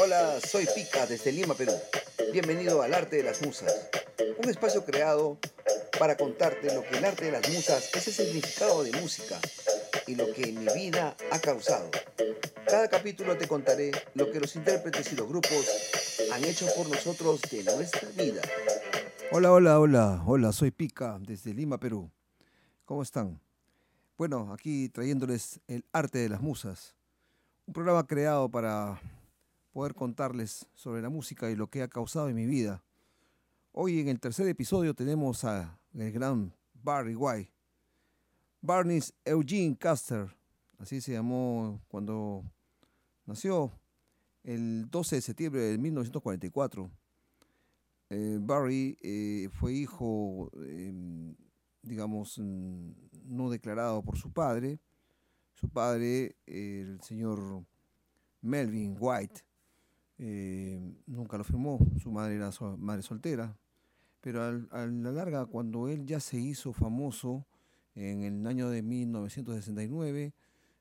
Hola, soy Pica desde Lima, Perú. Bienvenido al Arte de las Musas, un espacio creado para contarte lo que el arte de las musas es el significado de música y lo que en mi vida ha causado. Cada capítulo te contaré lo que los intérpretes y los grupos han hecho por nosotros de nuestra vida. Hola, hola, hola, hola, soy Pica desde Lima, Perú. ¿Cómo están? Bueno, aquí trayéndoles el arte de las musas, un programa creado para poder contarles sobre la música y lo que ha causado en mi vida. Hoy en el tercer episodio tenemos a el gran Barry White. Barney Eugene Custer, así se llamó cuando nació el 12 de septiembre de 1944. Eh, Barry eh, fue hijo, em, digamos, mm, no declarado por su padre. Su padre, el señor Melvin White, eh, nunca lo firmó, su madre era madre soltera, pero a la larga, cuando él ya se hizo famoso en el año de 1969,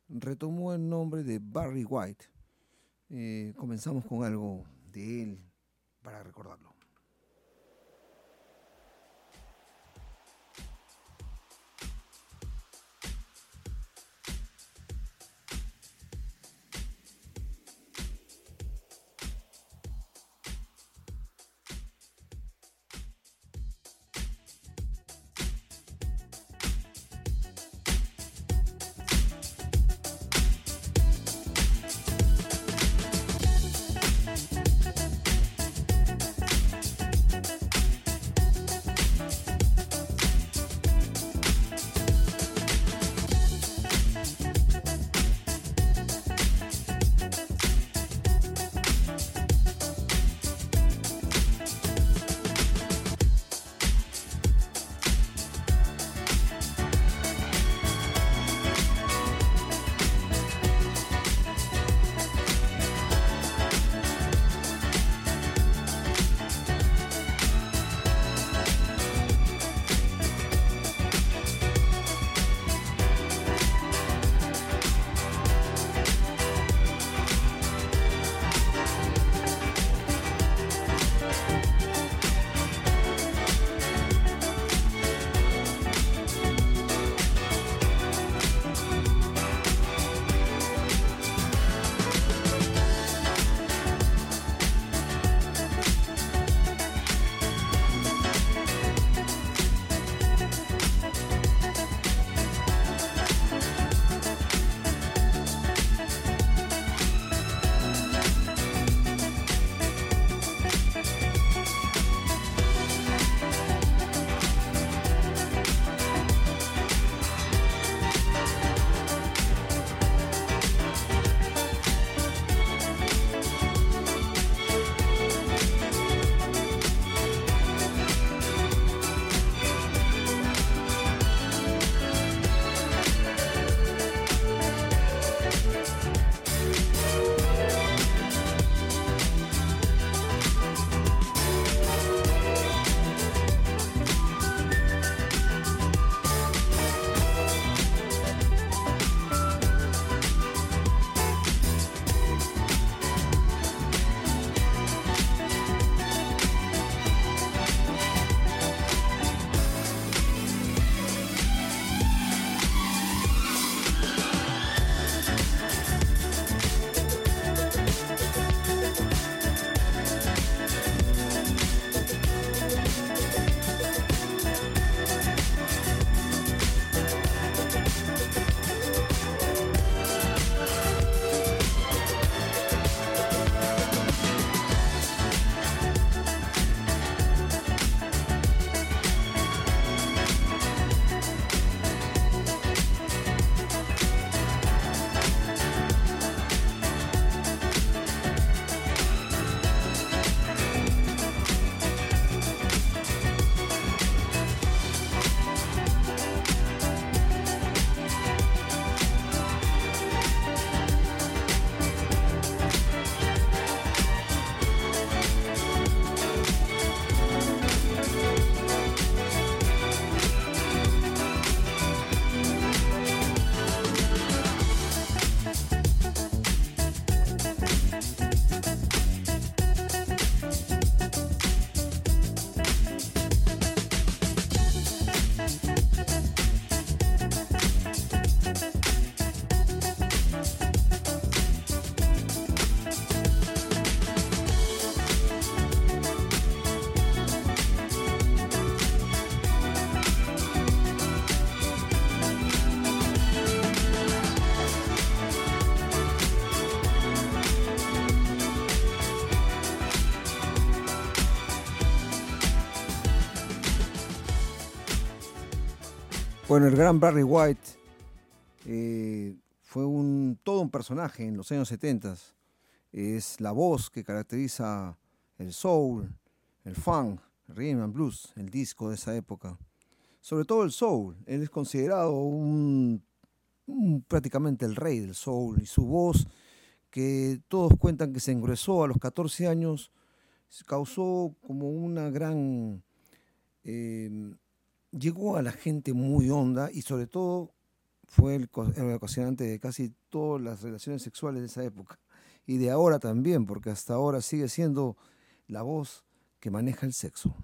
retomó el nombre de Barry White. Eh, comenzamos con algo de él para recordarlo. Bueno, el gran Barry White eh, fue un, todo un personaje en los años 70. Es la voz que caracteriza el soul, el funk, el rhythm and blues, el disco de esa época. Sobre todo el soul. Él es considerado un, prácticamente el rey del soul y su voz, que todos cuentan que se engruesó a los 14 años, causó como una gran eh, llegó a la gente muy honda y sobre todo fue el, ocasionante de casi todas las relaciones sexuales de esa época. Y de ahora también, porque hasta ahora sigue siendo la voz que maneja el sexo.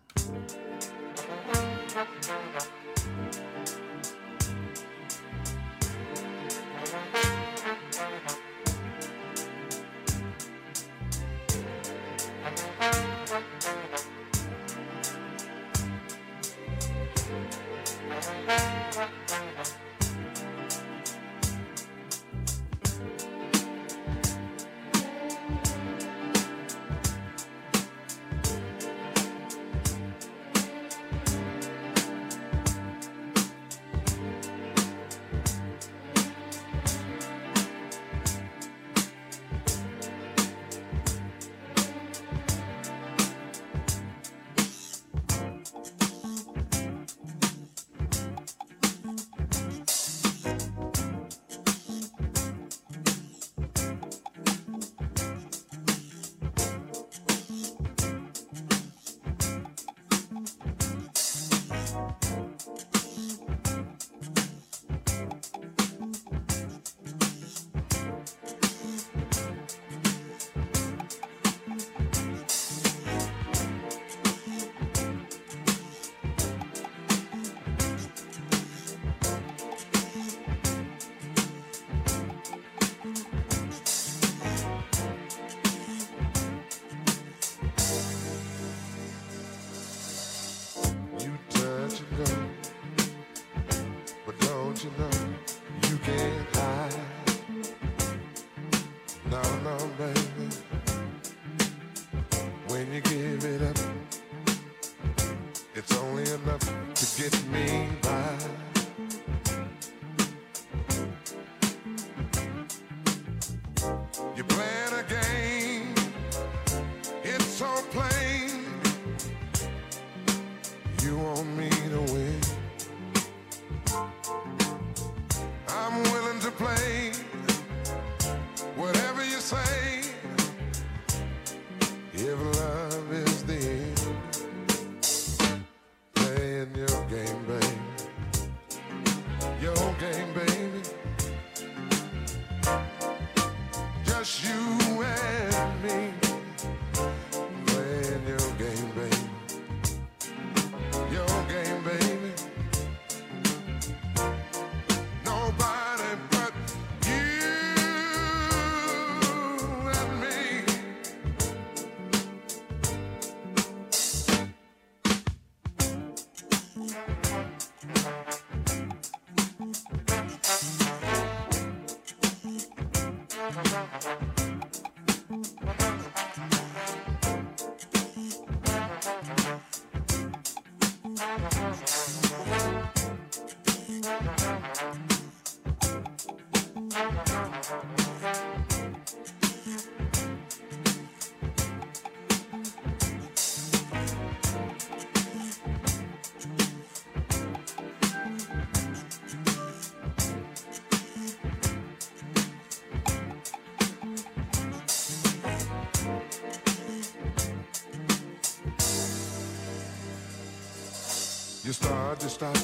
You to stop.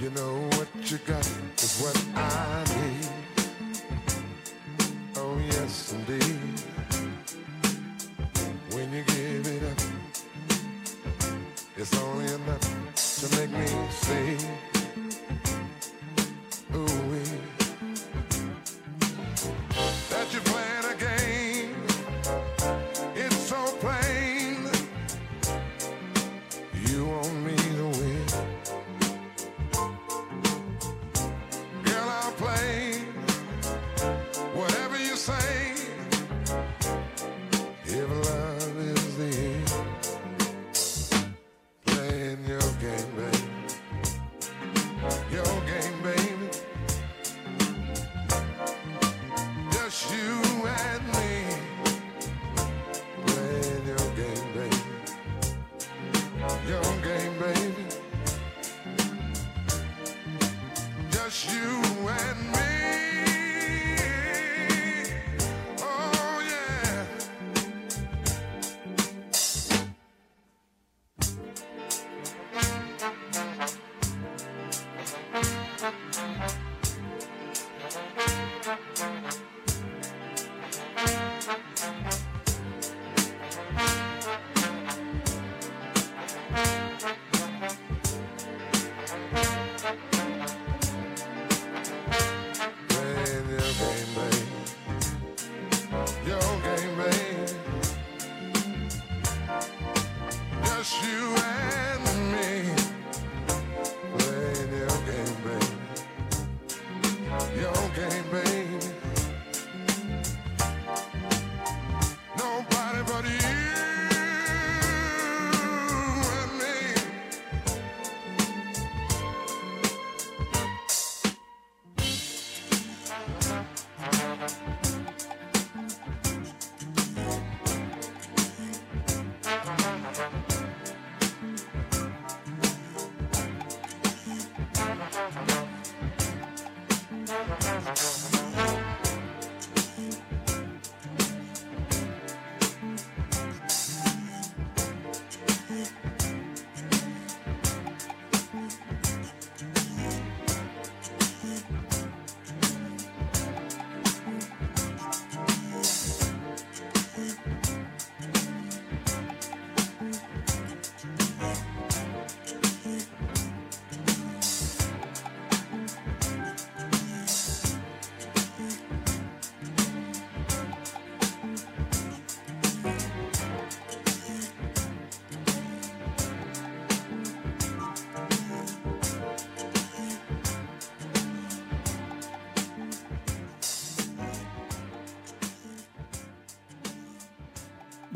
You know what you got is what I need.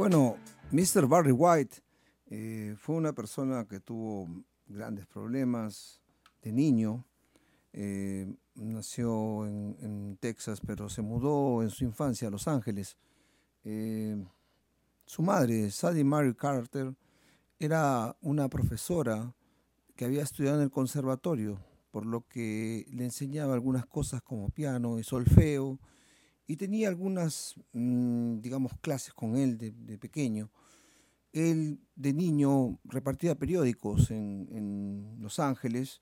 Bueno, Mr. Barry White eh, fue una persona que tuvo grandes problemas de niño. Eh, nació en, Texas, pero se mudó en su infancia a Los Ángeles. Eh, su madre, Sadie Mary Carter, era una profesora que había estudiado en el conservatorio, por lo que le enseñaba algunas cosas como piano y solfeo, y tenía algunas, mm, digamos, clases con él de, de pequeño. Él de niño repartía periódicos en, en Los Ángeles,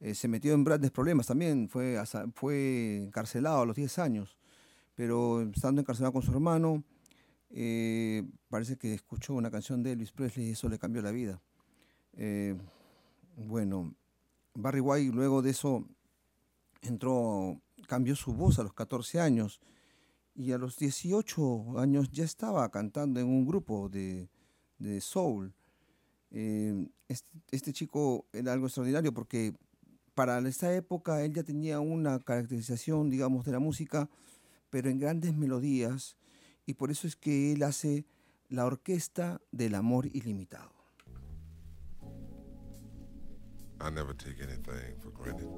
eh, se metió en grandes problemas también, fue, fue encarcelado a los 10 años, pero estando encarcelado con su hermano, eh, parece que escuchó una canción de Elvis Presley y eso le cambió la vida. Eh, bueno, Barry White luego de eso entró, cambió su voz a los 14 años y a los 18 años ya estaba cantando en un grupo de, de soul. Eh, este, chico era algo extraordinario porque para esa época él ya tenía una caracterización, digamos, de la música, pero en grandes melodías, y por eso es que él hace la orquesta del amor ilimitado. I never take anything for granted.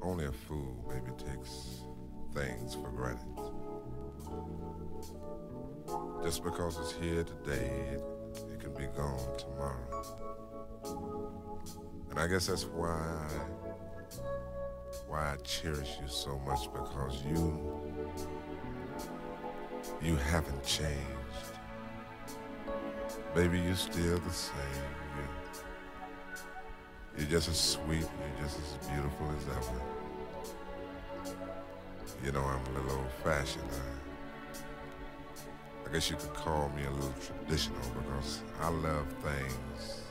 Only a fool maybe takes things for granted. Just because it's here today, it, it can be gone tomorrow. And I guess that's why why I cherish you so much because you you haven't changed. Baby, you're still the same. You you're just as sweet, you're just as beautiful as ever. You know, I'm a little old fashioned. I, I guess you could call me a little traditional because I love things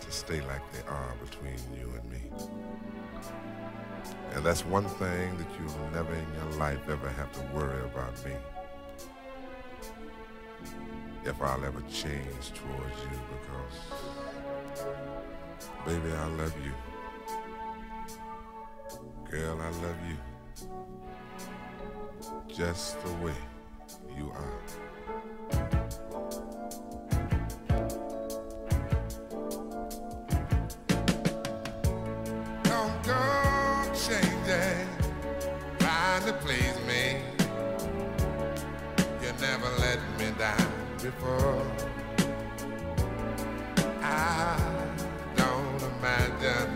to stay like they are between you and me. And that's one thing that you'll never in your life ever have to worry about me. If I'll ever change towards you because Baby, I love you. Girl, I love you. Just the way you are. Don't go changing, trying to please me. You never let me down before. I don't imagine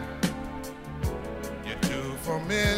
you're too familiar,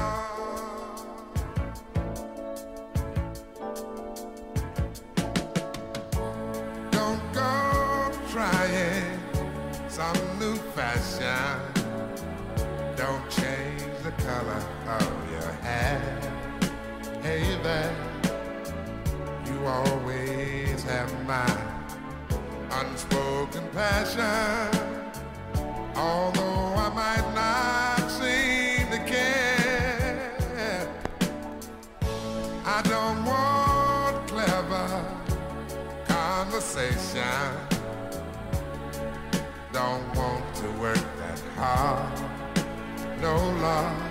Color of your hair. Hey there, you always have my unspoken passion. Although I might not seem to care, I don't want clever conversation. Don't want to work that hard. No love.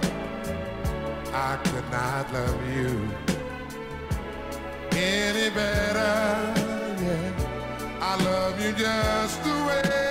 I could not love you any better. Yeah, I love you just the way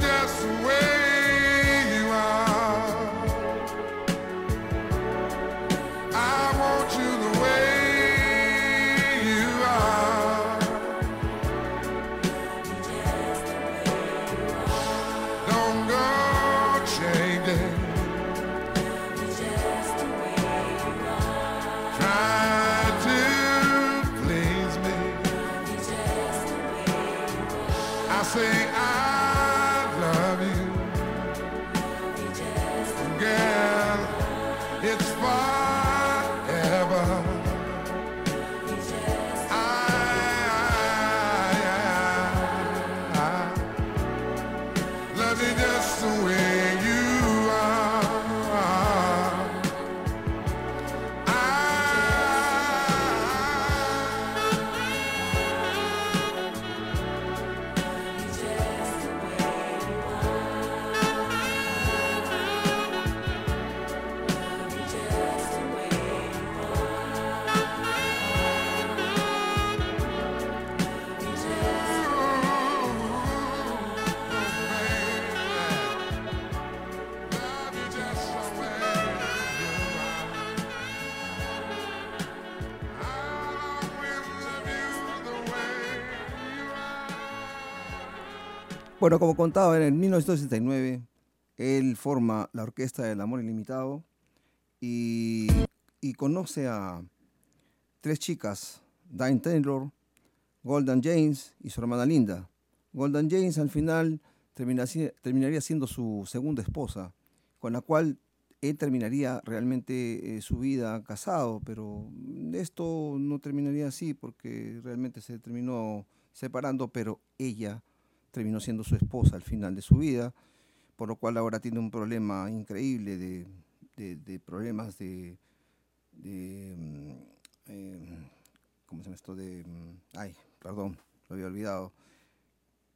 Bueno, como contaba, en 1969 él forma la Orquesta del Amor Ilimitado y, conoce a tres chicas, Diane Taylor, Golden James y su hermana Linda. Golden James al final terminaría siendo su segunda esposa, con la cual él terminaría realmente eh, su vida casado, pero esto no terminaría así porque realmente se terminó separando, pero ella terminó siendo su esposa al final de su vida, por lo cual ahora tiene un problema increíble de, de- problemas de, de, mm, eh, ¿cómo se llama esto? De, mm, ay, perdón, lo había olvidado.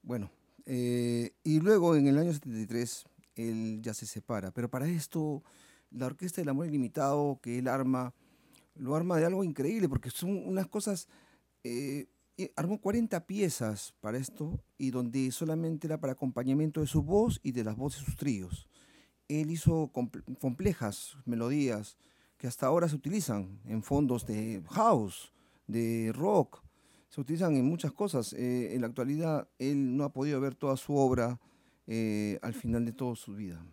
Bueno, eh, y luego en el año 73 él ya se separa, pero para esto la Orquesta del Amor Ilimitado que él arma, lo arma de algo increíble, porque son unas cosas, eh, y armó 40 piezas para esto, y donde solamente era para acompañamiento de su voz y de las voces de sus tríos. Él hizo comple- complejas melodías que hasta ahora se utilizan en fondos de house, de rock, se utilizan en muchas cosas. Eh, en la actualidad él no ha podido ver toda su obra eh, al final de toda su vida.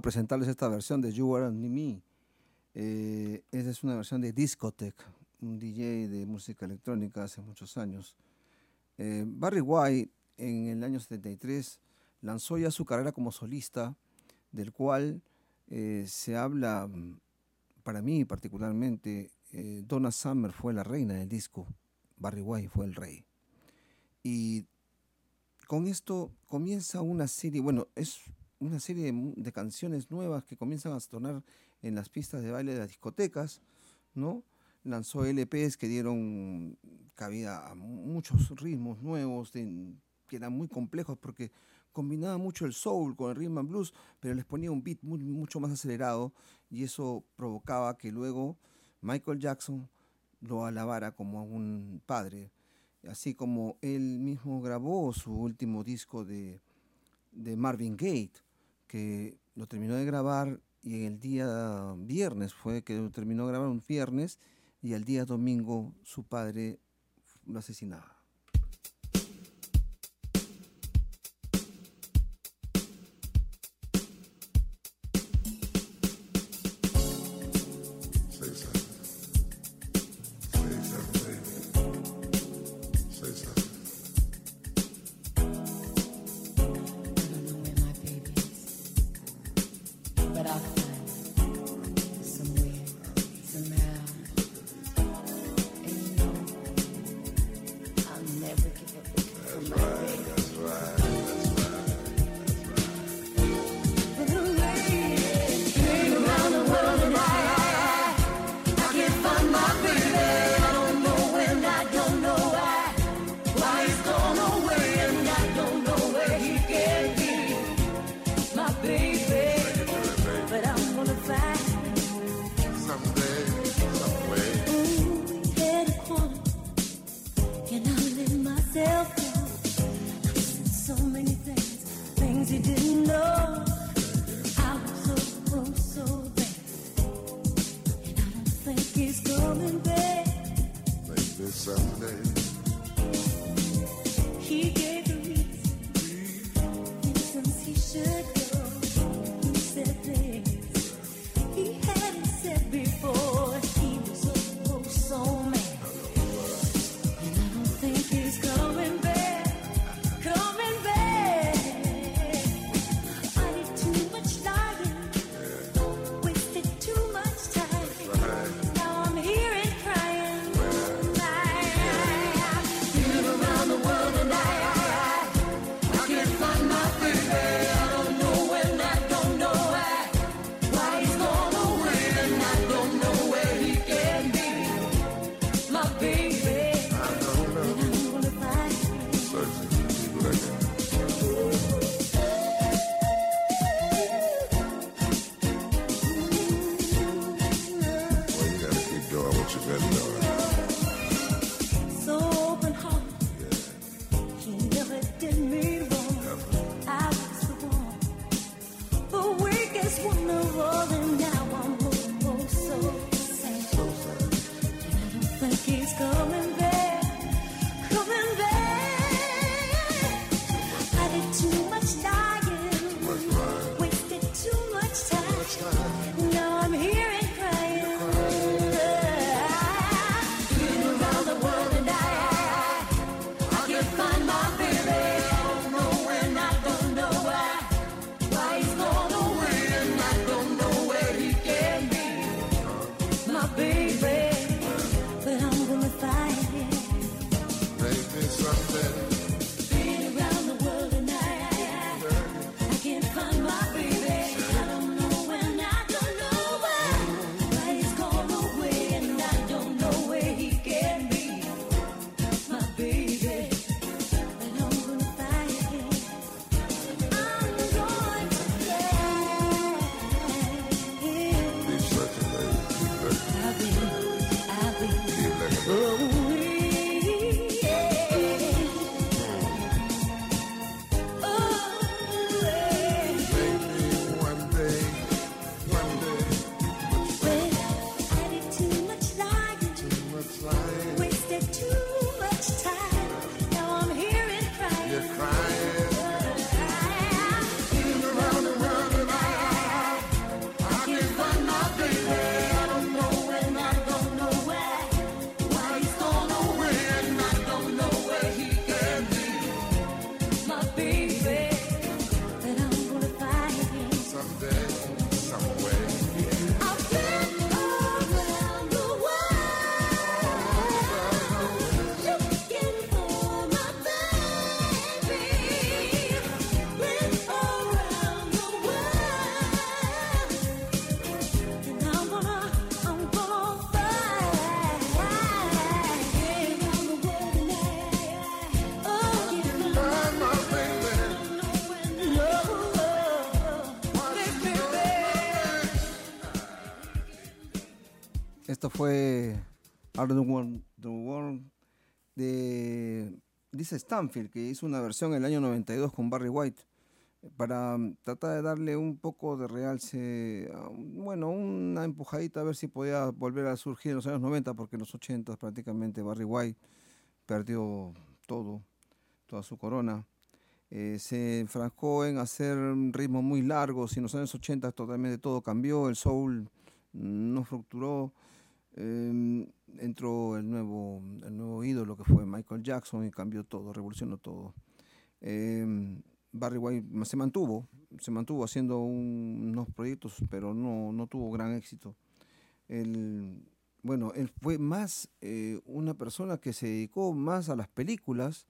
Presentarles esta versión de You Are and Me. Eh, esa es una versión de Discotech, un DJ de música electrónica hace muchos años. Eh, Barry White en el año 73 lanzó ya su carrera como solista, del cual eh, se habla, para mí particularmente, Donna Summer fue la reina del disco, Barry White fue el rey. Y con esto comienza una serie, bueno, es una serie de, canciones nuevas que comienzan a sonar en las pistas de baile de las discotecas, ¿no? Lanzó LPs que dieron cabida a muchos ritmos nuevos que eran muy complejos porque combinaba mucho el soul con el rhythm and blues, pero les ponía un beat mucho más acelerado y eso provocaba que luego Michael Jackson lo alabara como un padre, así como él mismo grabó su último disco de, de Marvin Gaye, que lo terminó de grabar y el día viernes fue que lo terminó de grabar un viernes y el día domingo su padre lo asesinaba. Sunday. He gave the reason, reasons he should fue Out of the World, de Lisa Stanfield, que hizo una versión en el año 92 con Barry White para mm, tratar de darle un poco de realce, bueno, una empujadita a ver si podía volver a surgir en los años 90, porque en los 80 prácticamente Barry White perdió todo, toda su corona. Eh, se enfrascó en hacer ritmos muy largos y en los años 80 totalmente todo cambió, el soul no fructuró, em, entró el nuevo, el nuevo ídolo que fue Michael Jackson y cambió todo, revolucionó todo. Em, Barry White se mantuvo, se mantuvo haciendo unos proyectos, pero no, no tuvo gran éxito. Él, bueno, él fue más eh, una persona que se dedicó más a las películas,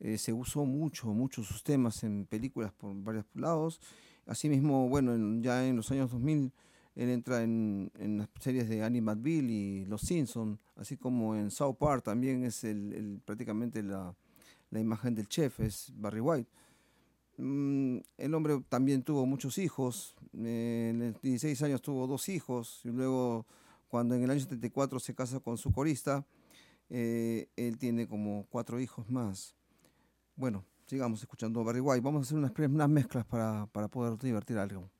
eh, se usó mucho, mucho sus temas en películas por varios lados. Asimismo, bueno, ya en los años 2000 él entra en, en las series de McBeal y Los Simpsons, así como en South Park también es el, prácticamente la, imagen del chef, es Barry White. Mm, el hombre también tuvo muchos hijos, eh, en los 16 años tuvo dos hijos, y luego cuando en el año 74 se casa con su corista, eh, él tiene como cuatro hijos más. Bueno, sigamos escuchando Barry White. Vamos a hacer unas, unas mezclas para, para poder divertir algo.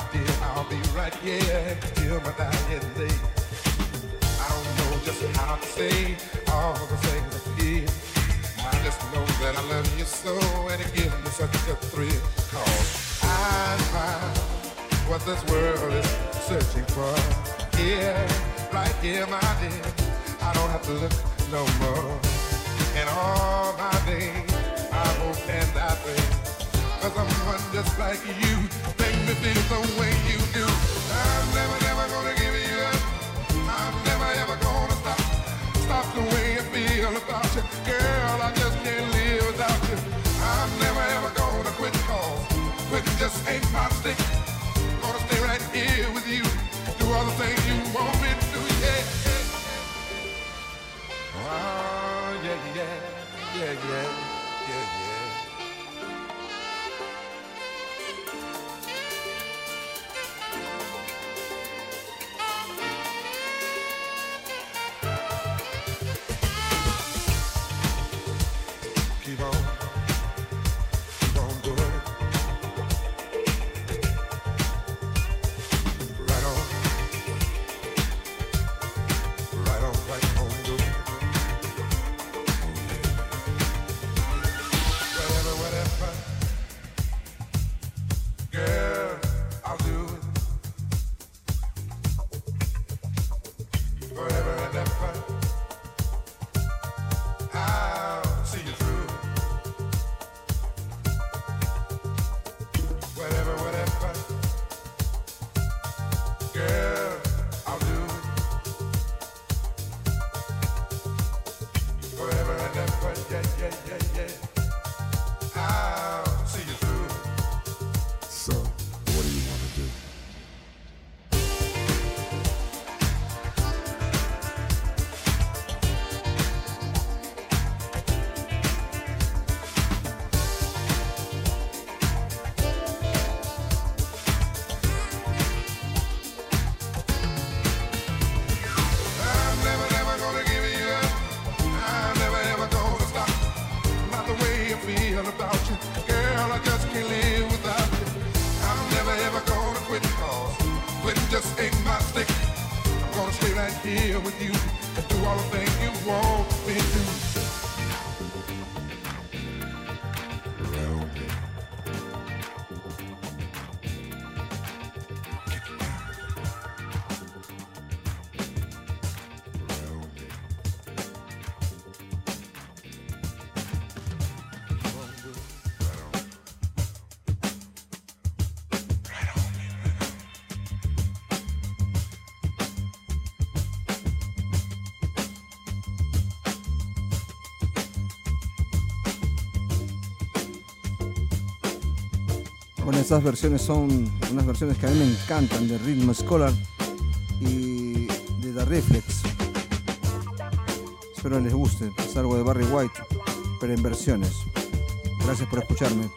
I'll be right here till my dying day. I don't know just how to say all the things I feel. I just know that I love you so, and it gives me such a I what this world is searching for. Here, right here, my dear, I don't have to look no more. And all my days, I hope and I pray. Cause I'm one just like you. Make me feel the way you do. I'm never, never gonna give you up. I'm never, ever gonna stop. Stop the way I feel about you. Girl, I just can't live without you. I'm never, ever gonna quit cause quitting just ain't my stick. Gonna stay right here with you. Do all the things you want me to do, yeah. Oh, yeah, yeah, yeah, yeah. Estas versiones son unas versiones que a mí me encantan de Rhythm Scholar y de The Reflex. Espero les guste. Es algo de Barry White, pero en versiones. Gracias por escucharme.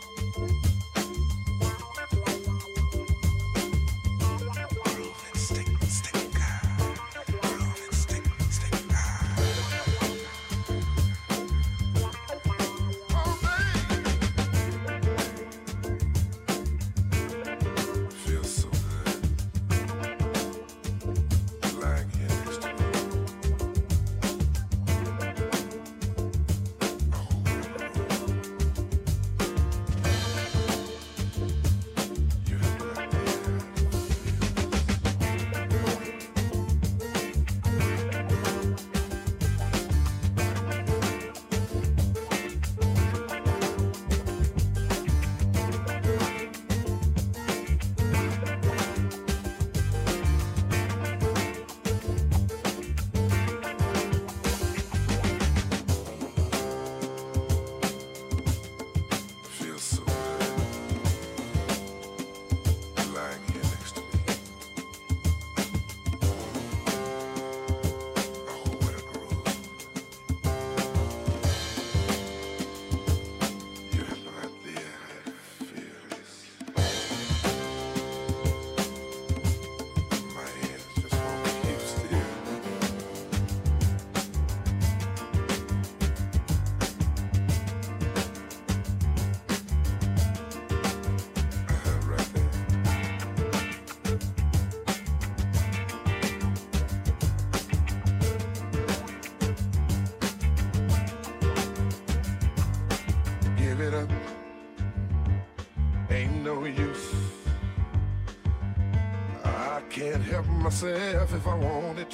Myself if I wanted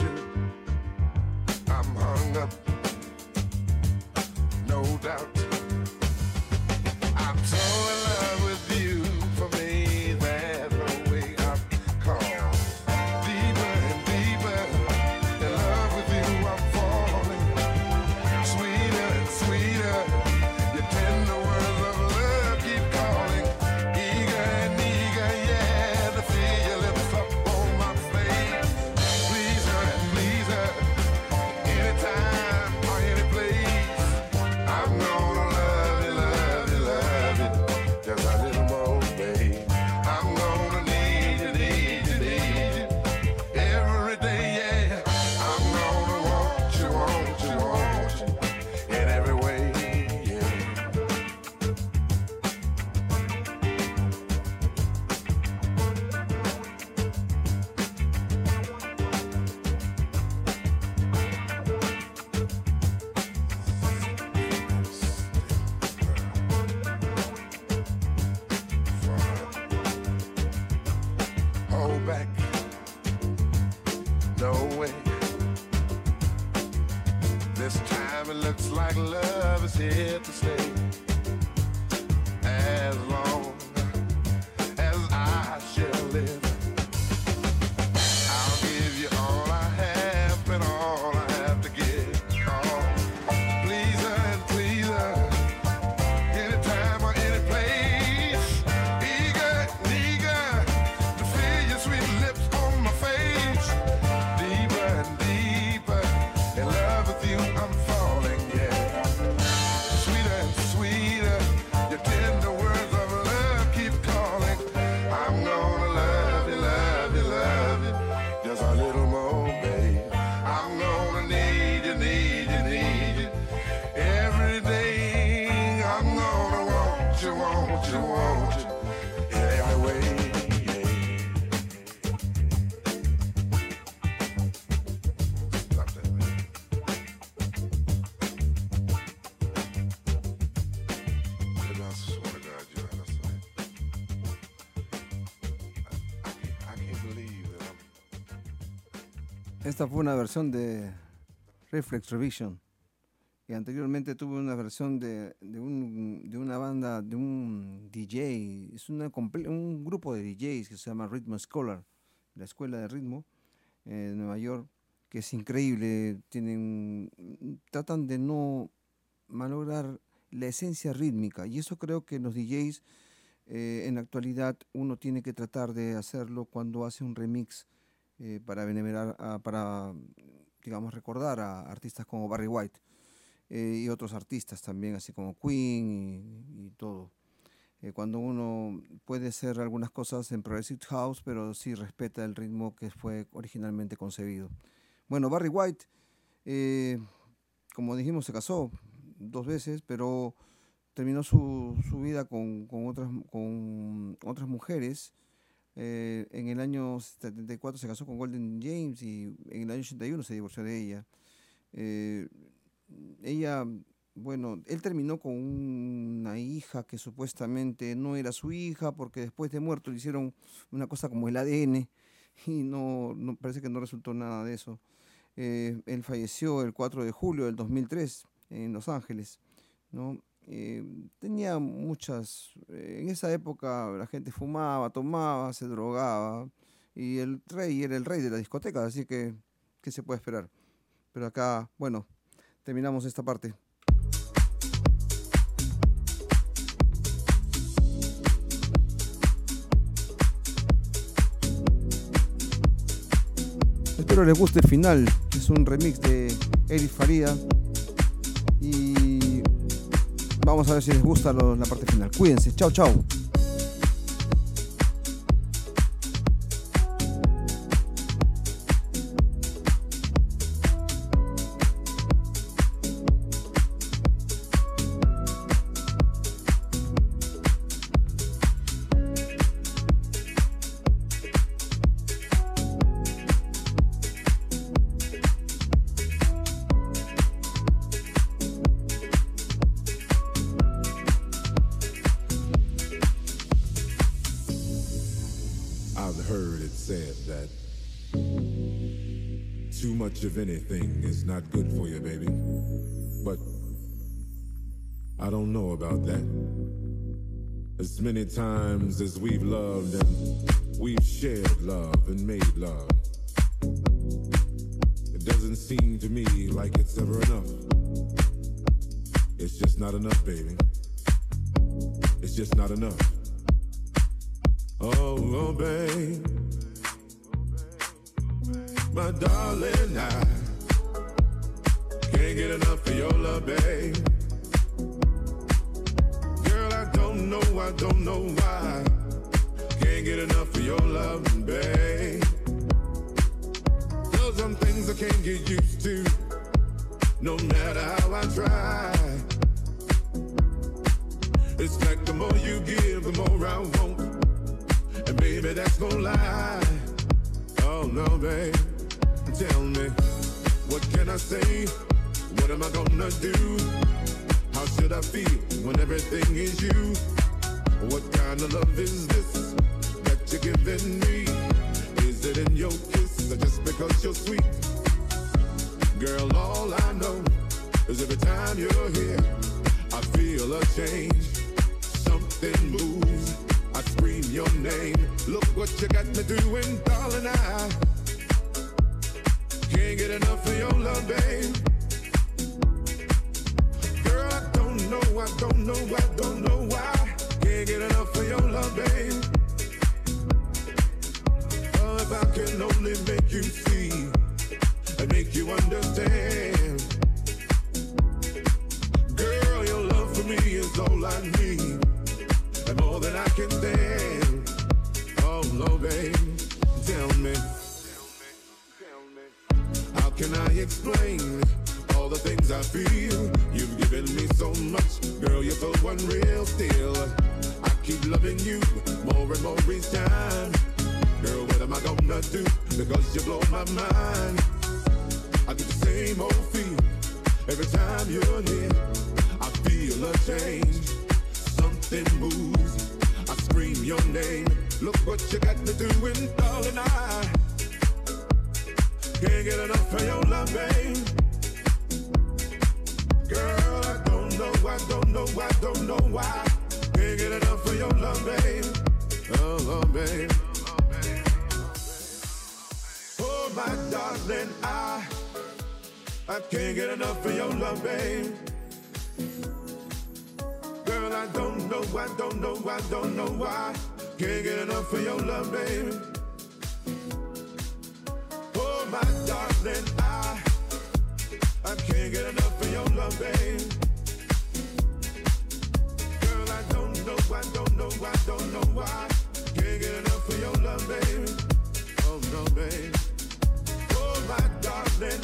Esta fue una versión de Reflex Revision. Y anteriormente tuve una versión de, de, un, de una banda, de un DJ. Es una, un grupo de DJs que se llama Rhythm Scholar, la escuela de ritmo en Nueva York, que es increíble. Tienen, tratan de no malograr la esencia rítmica. Y eso creo que los DJs eh, en la actualidad uno tiene que tratar de hacerlo cuando hace un remix eh, para venerar, para, digamos, recordar a artistas como Barry White eh, y otros artistas también, así como Queen y, todo. Eh, cuando uno puede hacer algunas cosas en Progressive House, pero sí respeta el ritmo que fue originalmente concebido. Bueno, Barry White, como dijimos, se casó dos veces, pero terminó su, su vida con, con, otras, con otras mujeres eh, en el año 74 se casó con Golden James y en el año 81 se divorció de ella. Eh, ella, bueno, él terminó con una hija que supuestamente no era su hija porque después de muerto le hicieron una cosa como el ADN y no, parece que no resultó nada de eso. Eh, él falleció el 4 de julio del 2003 en Los Ángeles. ¿no? Eh, tenía muchas, eh, en esa época la gente fumaba, tomaba, se drogaba y el rey era el rey de la discoteca, así que, ¿qué se puede esperar? Pero acá, bueno, terminamos esta parte. Espero les guste el final, es un remix de Eric Faría Vamos a ver si les gusta la parte final. Cuídense. Chao, chao. About that. As many times as we've loved and we've shared love and made love, it doesn't seem to me like it's ever enough. It's just not enough, baby. It's just not enough. Oh, oh babe my darling, I can't get enough of your love, babe. I don't know why. Can't get enough of your love, babe. There's some things I can't get used to, no matter how I try. It's like the more you give, the more I want. And baby, that's no lie. Oh no, babe tell me, what can I say? What am I gonna do? How should I feel when everything is you? What kind of love is this that you're giving me? Is it in your kiss or just because you're sweet? Girl, all I know is every time you're here, I feel a change. Something moves. I scream your name. Look what you got me doing, darling. I can't get enough of your love, babe. Girl, I don't know, I don't know, I don't know if I can only make you see and make you understand. Girl, your love for me is all I need and more than I can stand. Oh, babe, tell me How can I explain all the things I feel? You've given me so much, girl, you're so unreal still. Keep loving you more and more each time. Girl, what am I gonna do? Because you blow my mind. I get the same old feel every time you're here. I feel a change, something moves. I scream your name. Look what you got me doing, darling. I can't get enough of your love, babe. Girl, I don't know, I don't know, I don't know why. Get enough of your love, babe. Oh, oh babe. Oh, my darling, I, I can't get enough of your love, babe. Girl, I don't know, I don't know, I don't know why. Can't get enough of your love, babe. Oh, my darling, I, I can't get enough of your love, babe. I don't know, I don't know why. Can't get enough of your love, babe. Oh, no, babe. Oh, my darling,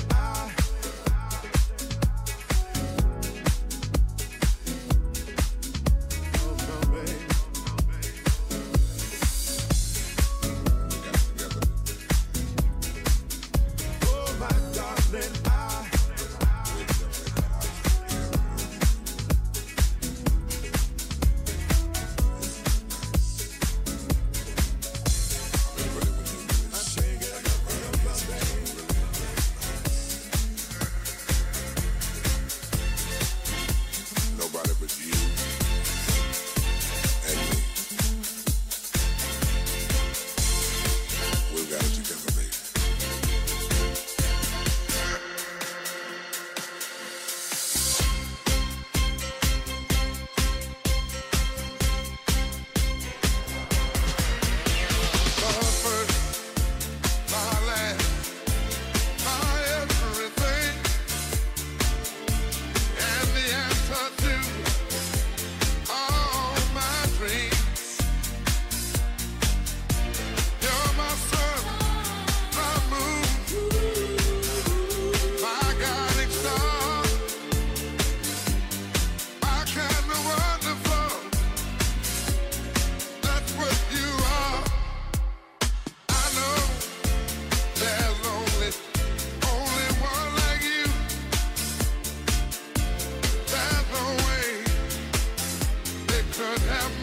have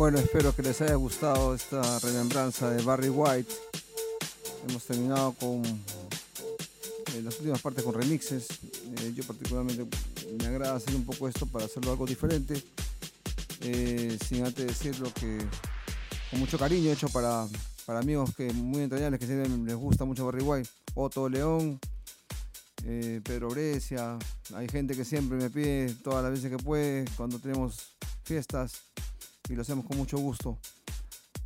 Bueno, espero que les haya gustado esta remembranza de Barry White. Hemos terminado con eh, las últimas partes con remixes. Eh, yo particularmente me agrada hacer un poco esto para hacerlo algo diferente. Eh, sin antes decirlo que con mucho cariño hecho para, para amigos que muy entrañables que les gusta mucho Barry White. Otto León, Pedro Brescia. Hay gente que siempre me pide todas las veces que puede cuando tenemos fiestas y lo hacemos con mucho gusto.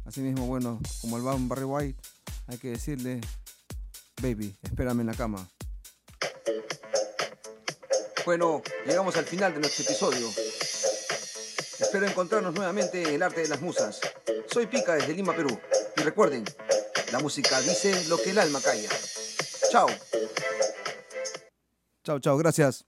Asimismo, bueno, como el Van Barry White, hay que decirle, baby, espérame en la cama. Bueno, llegamos al final de nuestro episodio. Espero encontrarnos nuevamente en el arte de las musas. Soy Pica desde Lima, Perú. Y recuerden, la música dice lo que el alma calla. Chao. Chao, chao, gracias.